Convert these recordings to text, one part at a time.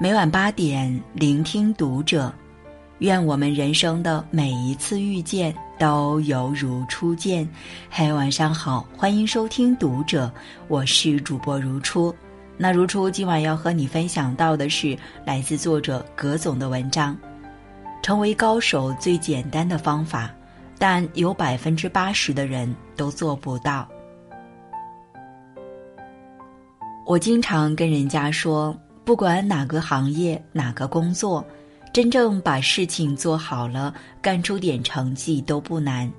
每晚八点，聆听读者。愿我们人生的每一次遇见都犹如初见。嘿，晚上好，欢迎收听《读者》，我是主播如初。那如初今晚要和你分享到的是来自作者葛总的文章：成为高手最简单的方法，但有百分之八十的人都做不到。我经常跟人家说。不管哪个行业、哪个工作，真正把事情做好了，干出点成绩都不难。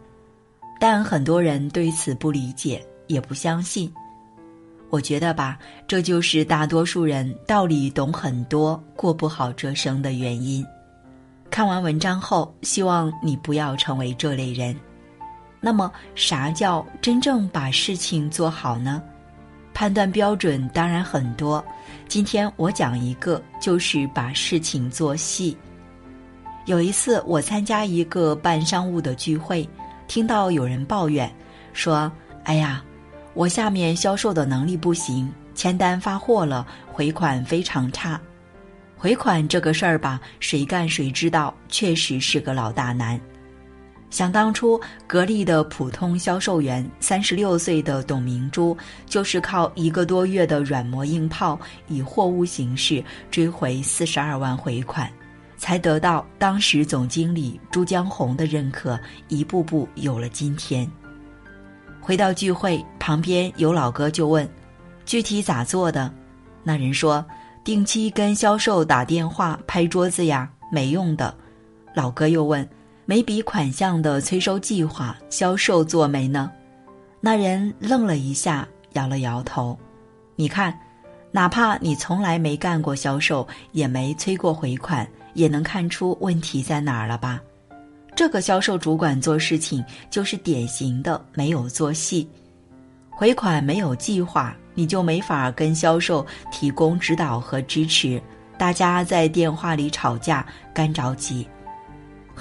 但很多人对此不理解，也不相信。我觉得吧，这就是大多数人道理懂很多，过不好这生的原因。看完文章后，希望你不要成为这类人。那么，啥叫真正把事情做好呢？判断标准当然很多，今天我讲一个，就是把事情做细。有一次我参加一个办商务的聚会，听到有人抱怨说：“哎呀，我下面销售的能力不行，签单发货了，回款非常差。回款这个事儿吧，谁干谁知道，确实是个老大难。”想当初，格力的普通销售员，三十六岁的董明珠，就是靠一个多月的软磨硬泡，以货物形式追回四十二万回款，才得到当时总经理朱江红的认可，一步步有了今天。回到聚会，旁边有老哥就问：“具体咋做的？”那人说：“定期跟销售打电话拍桌子呀，没用的。”老哥又问。每笔款项的催收计划，销售做没呢？那人愣了一下，摇了摇头。你看，哪怕你从来没干过销售，也没催过回款，也能看出问题在哪儿了吧？这个销售主管做事情就是典型的没有做细，回款没有计划，你就没法跟销售提供指导和支持。大家在电话里吵架，干着急。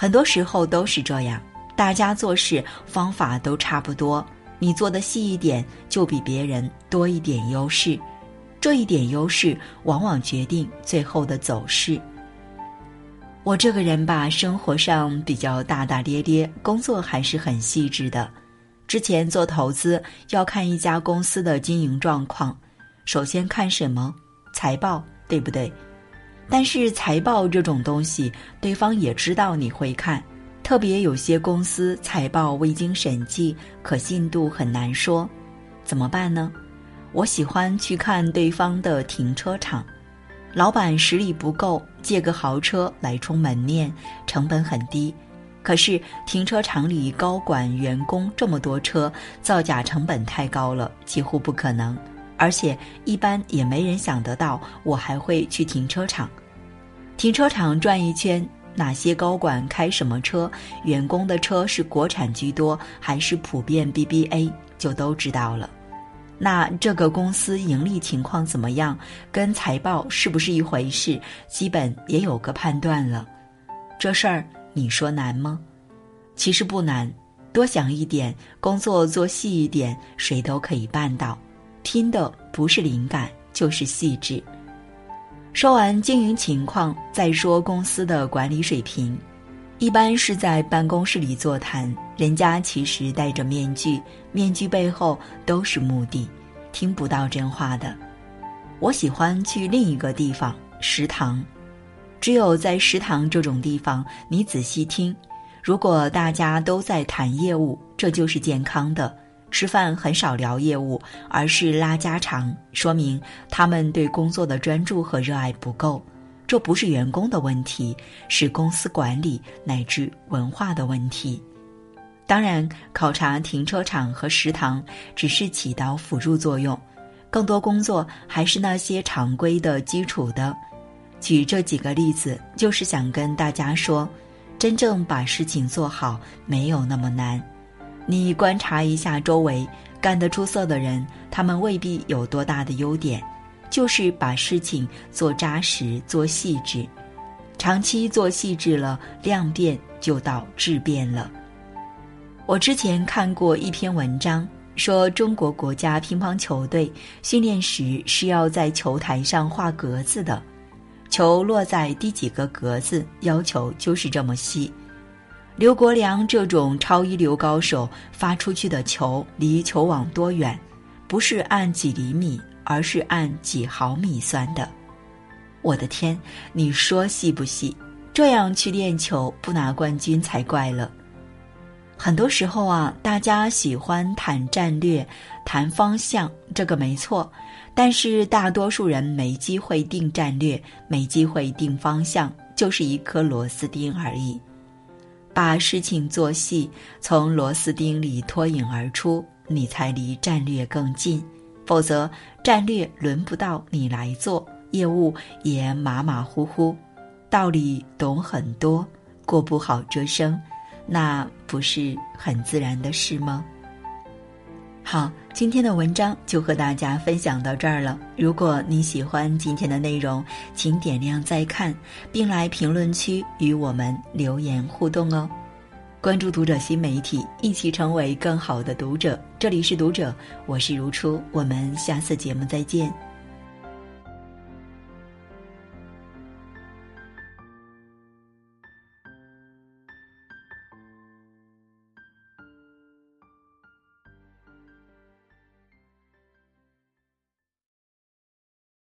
很多时候都是这样，大家做事方法都差不多，你做的细一点，就比别人多一点优势，这一点优势往往决定最后的走势。我这个人吧，生活上比较大大咧咧，工作还是很细致的。之前做投资要看一家公司的经营状况，首先看什么？财报，对不对？但是财报这种东西，对方也知道你会看，特别有些公司财报未经审计，可信度很难说，怎么办呢？我喜欢去看对方的停车场，老板实力不够，借个豪车来充门面，成本很低，可是停车场里高管员工这么多车，造假成本太高了，几乎不可能。而且一般也没人想得到，我还会去停车场。停车场转一圈，哪些高管开什么车，员工的车是国产居多还是普遍 BBA，就都知道了。那这个公司盈利情况怎么样，跟财报是不是一回事，基本也有个判断了。这事儿你说难吗？其实不难，多想一点，工作做细一点，谁都可以办到。拼的不是灵感，就是细致。说完经营情况，再说公司的管理水平。一般是在办公室里座谈，人家其实戴着面具，面具背后都是目的，听不到真话的。我喜欢去另一个地方——食堂。只有在食堂这种地方，你仔细听，如果大家都在谈业务，这就是健康的。吃饭很少聊业务，而是拉家常，说明他们对工作的专注和热爱不够。这不是员工的问题，是公司管理乃至文化的问题。当然，考察停车场和食堂只是起到辅助作用，更多工作还是那些常规的基础的。举这几个例子，就是想跟大家说，真正把事情做好没有那么难。你观察一下周围干得出色的人，他们未必有多大的优点，就是把事情做扎实、做细致。长期做细致了，量变就到质变了。我之前看过一篇文章，说中国国家乒乓球队训练时是要在球台上画格子的，球落在第几个格子，要求就是这么细。刘国梁这种超一流高手发出去的球离球网多远，不是按几厘米，而是按几毫米算的。我的天，你说细不细？这样去练球不拿冠军才怪了。很多时候啊，大家喜欢谈战略、谈方向，这个没错。但是大多数人没机会定战略，没机会定方向，就是一颗螺丝钉而已。把事情做细，从螺丝钉里脱颖而出，你才离战略更近。否则，战略轮不到你来做，业务也马马虎虎，道理懂很多，过不好这生，那不是很自然的事吗？好，今天的文章就和大家分享到这儿了。如果你喜欢今天的内容，请点亮再看，并来评论区与我们留言互动哦。关注读者新媒体，一起成为更好的读者。这里是读者，我是如初，我们下次节目再见。